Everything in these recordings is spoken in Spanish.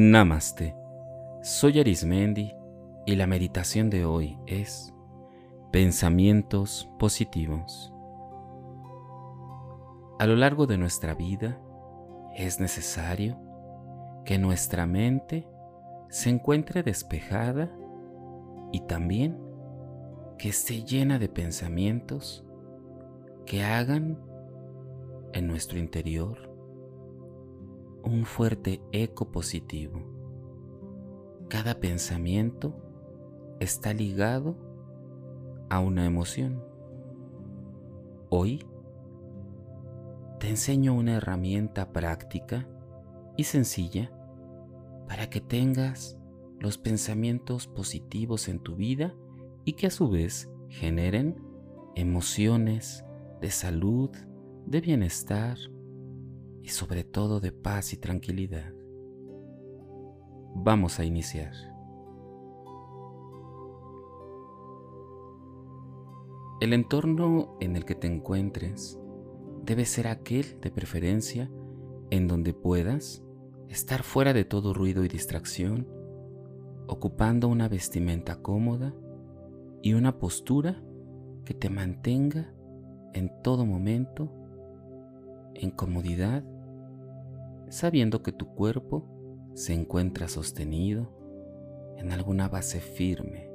Namaste. Soy Arismendi y la meditación de hoy es pensamientos positivos. A lo largo de nuestra vida es necesario que nuestra mente se encuentre despejada y también que esté llena de pensamientos que hagan en nuestro interior un fuerte eco positivo. Cada pensamiento está ligado a una emoción. Hoy te enseño una herramienta práctica y sencilla para que tengas los pensamientos positivos en tu vida y que a su vez generen emociones de salud, de bienestar, y sobre todo de paz y tranquilidad. Vamos a iniciar. El entorno en el que te encuentres debe ser aquel de preferencia en donde puedas estar fuera de todo ruido y distracción, ocupando una vestimenta cómoda y una postura que te mantenga en todo momento en comodidad sabiendo que tu cuerpo se encuentra sostenido en alguna base firme.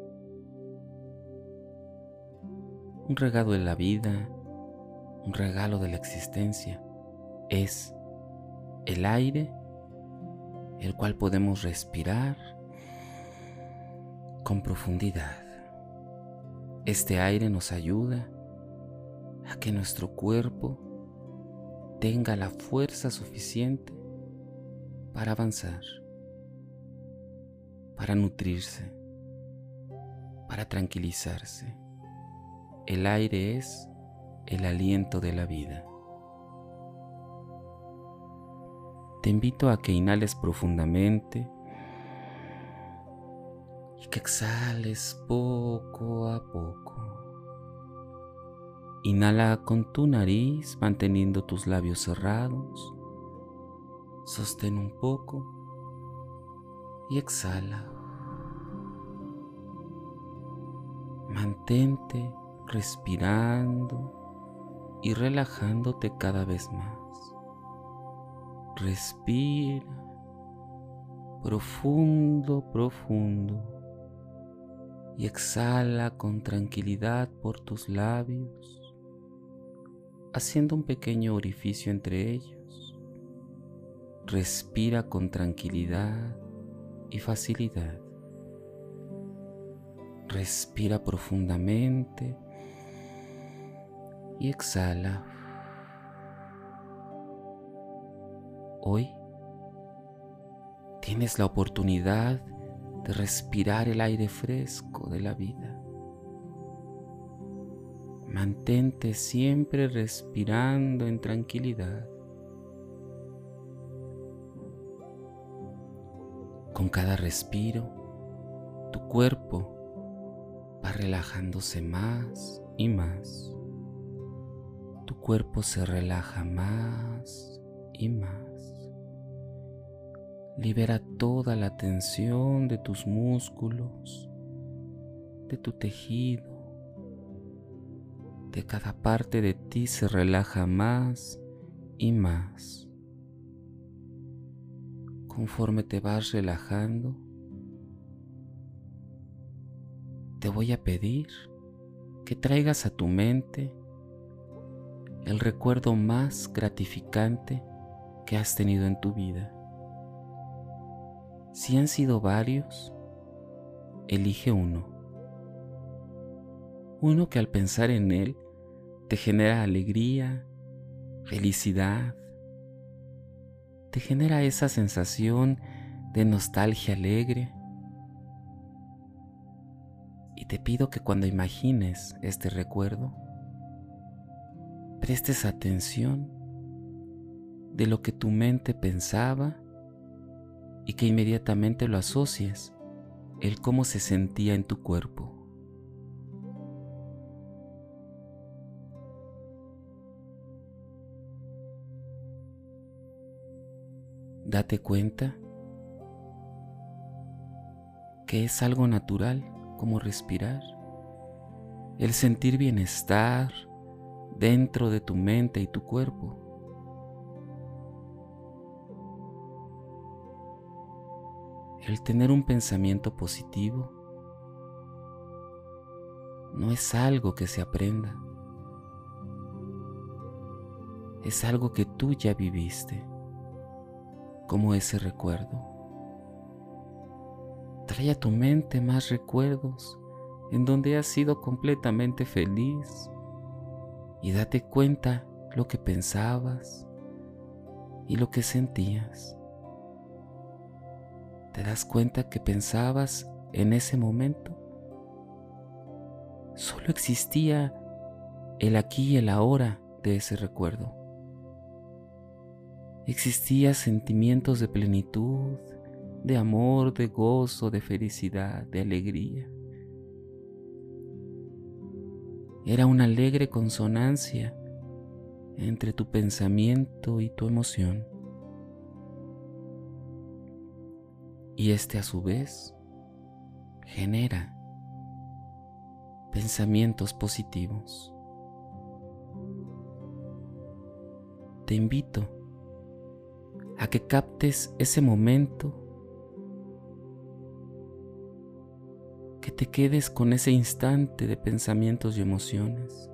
Un regalo de la vida, un regalo de la existencia, es el aire el cual podemos respirar con profundidad. Este aire nos ayuda a que nuestro cuerpo tenga la fuerza suficiente para avanzar, para nutrirse, para tranquilizarse. El aire es el aliento de la vida. Te invito a que inhales profundamente y que exhales poco a poco. Inhala con tu nariz manteniendo tus labios cerrados Sostén un poco y exhala. Mantente respirando y relajándote cada vez más. Respira profundo, profundo y exhala con tranquilidad por tus labios, haciendo un pequeño orificio entre ellos. Respira con tranquilidad y facilidad. Respira profundamente y exhala. Hoy tienes la oportunidad de respirar el aire fresco de la vida. Mantente siempre respirando en tranquilidad. Con cada respiro, tu cuerpo va relajándose más y más. Tu cuerpo se relaja más y más. Libera toda la tensión de tus músculos, de tu tejido. De cada parte de ti se relaja más y más conforme te vas relajando, te voy a pedir que traigas a tu mente el recuerdo más gratificante que has tenido en tu vida. Si han sido varios, elige uno. Uno que al pensar en él te genera alegría, felicidad, te genera esa sensación de nostalgia alegre. Y te pido que cuando imagines este recuerdo, prestes atención de lo que tu mente pensaba y que inmediatamente lo asocies el cómo se sentía en tu cuerpo. Date cuenta que es algo natural como respirar, el sentir bienestar dentro de tu mente y tu cuerpo. El tener un pensamiento positivo no es algo que se aprenda, es algo que tú ya viviste, como ese recuerdo. Trae a tu mente más recuerdos en donde has sido completamente feliz y date cuenta lo que pensabas y lo que sentías. ¿Te das cuenta que pensabas en ese momento? Solo existía el aquí y el ahora de ese recuerdo. Existían sentimientos de plenitud, de amor, de gozo, de felicidad, de alegría. Era una alegre consonancia entre tu pensamiento y tu emoción. Y este a su vez genera pensamientos positivos. Te invito a que captes ese momento que te quedes con ese instante de pensamientos y emociones.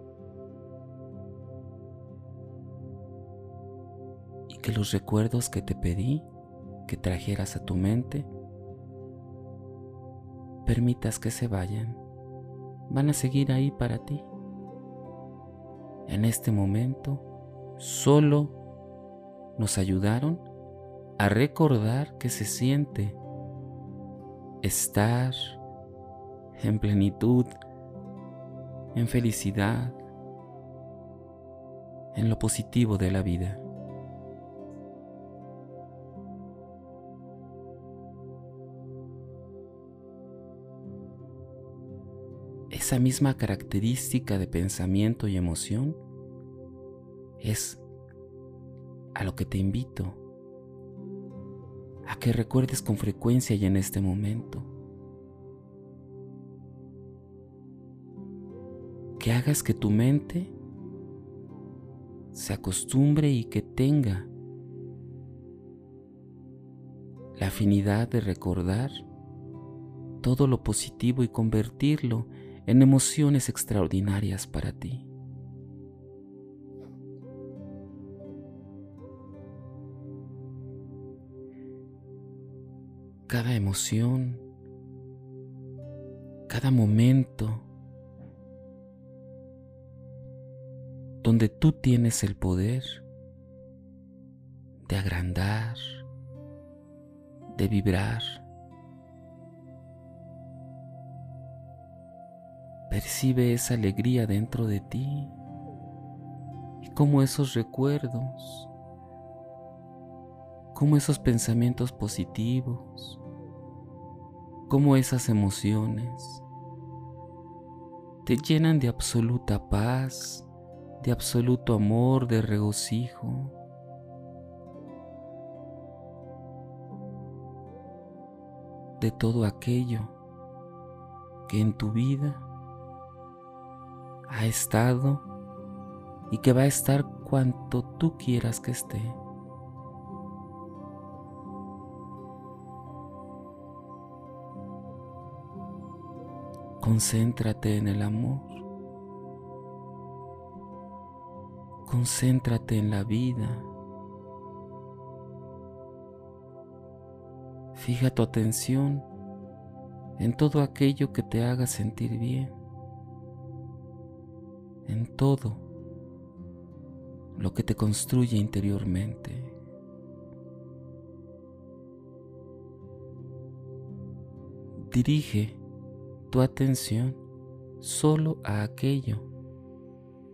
Y que los recuerdos que te pedí que trajeras a tu mente, permitas que se vayan. Van a seguir ahí para ti. En este momento solo nos ayudaron a recordar que se siente estar en plenitud, en felicidad, en lo positivo de la vida. Esa misma característica de pensamiento y emoción es a lo que te invito a que recuerdes con frecuencia y en este momento. que hagas que tu mente se acostumbre y que tenga la afinidad de recordar todo lo positivo y convertirlo en emociones extraordinarias para ti. Cada emoción, cada momento donde tú tienes el poder de agrandar, de vibrar. Percibe esa alegría dentro de ti y como esos recuerdos, como esos pensamientos positivos, como esas emociones te llenan de absoluta paz, de absoluto amor, de regocijo. de todo aquello que en tu vida ha estado y que va a estar cuanto tú quieras que esté. Concéntrate en el amor. Concéntrate en la vida. Fija tu atención en todo aquello que te haga sentir bien, en todo lo que te construye interiormente. Dirige tu atención solo a aquello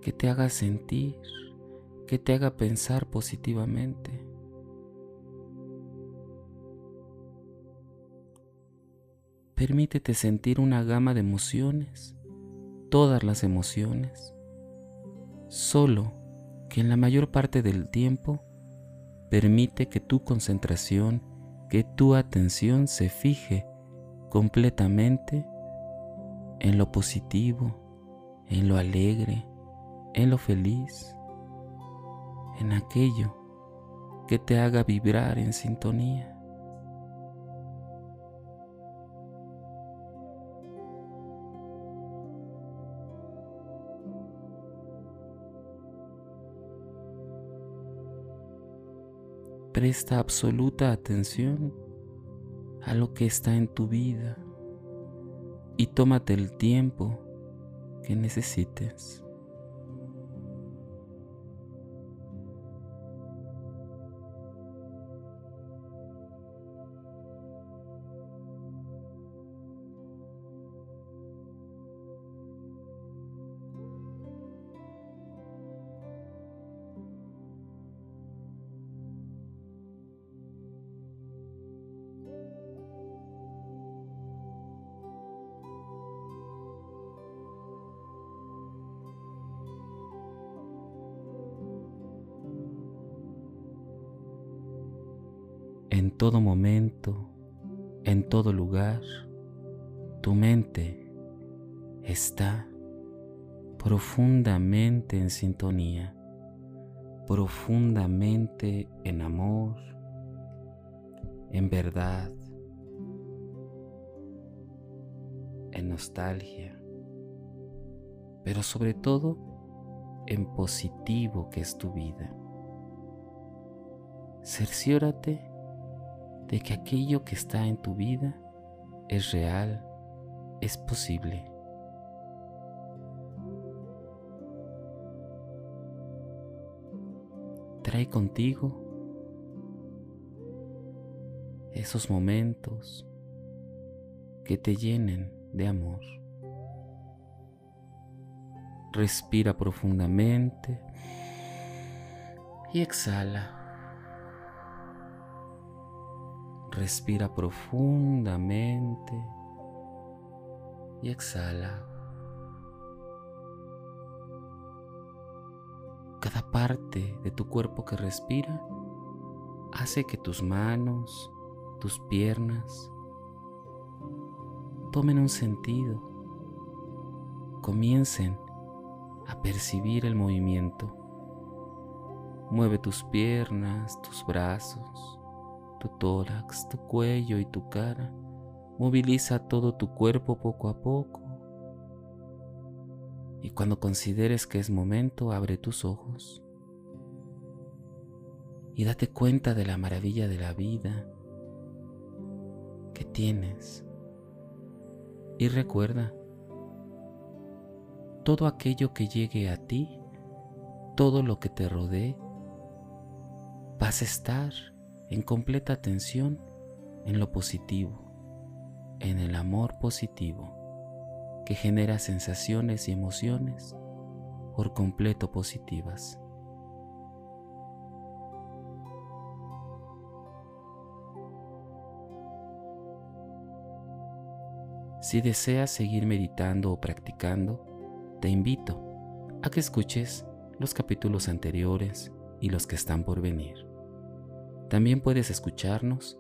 que te haga sentir que te haga pensar positivamente. Permítete sentir una gama de emociones, todas las emociones, solo que en la mayor parte del tiempo permite que tu concentración, que tu atención se fije completamente en lo positivo, en lo alegre, en lo feliz, en aquello que te haga vibrar en sintonía. Presta absoluta atención a lo que está en tu vida y tómate el tiempo que necesites. En todo momento, en todo lugar, tu mente está profundamente en sintonía, profundamente en amor, en verdad, en nostalgia, pero sobre todo en positivo que es tu vida. Cerciórate de que aquello que está en tu vida es real, es posible. Trae contigo esos momentos que te llenen de amor. Respira profundamente y exhala. Respira profundamente y exhala. Cada parte de tu cuerpo que respira hace que tus manos, tus piernas tomen un sentido, comiencen a percibir el movimiento. Mueve tus piernas, tus brazos, tu tórax, tu cuello y tu cara. Moviliza todo tu cuerpo poco a poco. Y cuando consideres que es momento, abre tus ojos. Y date cuenta de la maravilla de la vida que tienes. Y recuerda, todo aquello que llegue a ti, todo lo que te rodee, vas a estar en completa atención en lo positivo, en el amor positivo, que genera sensaciones y emociones por completo positivas. Si deseas seguir meditando o practicando, te invito a que escuches los capítulos anteriores y los que están por venir. También puedes escucharnos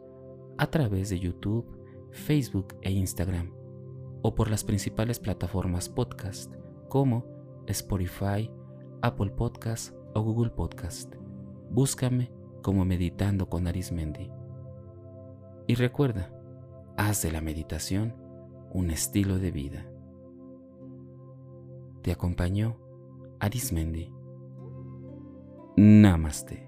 a través de YouTube, Facebook e Instagram o por las principales plataformas podcast como Spotify, Apple Podcast o Google Podcast. Búscame como Meditando con Arismendi. Y recuerda, haz de la meditación un estilo de vida. Te acompañó Arismendi. Namaste.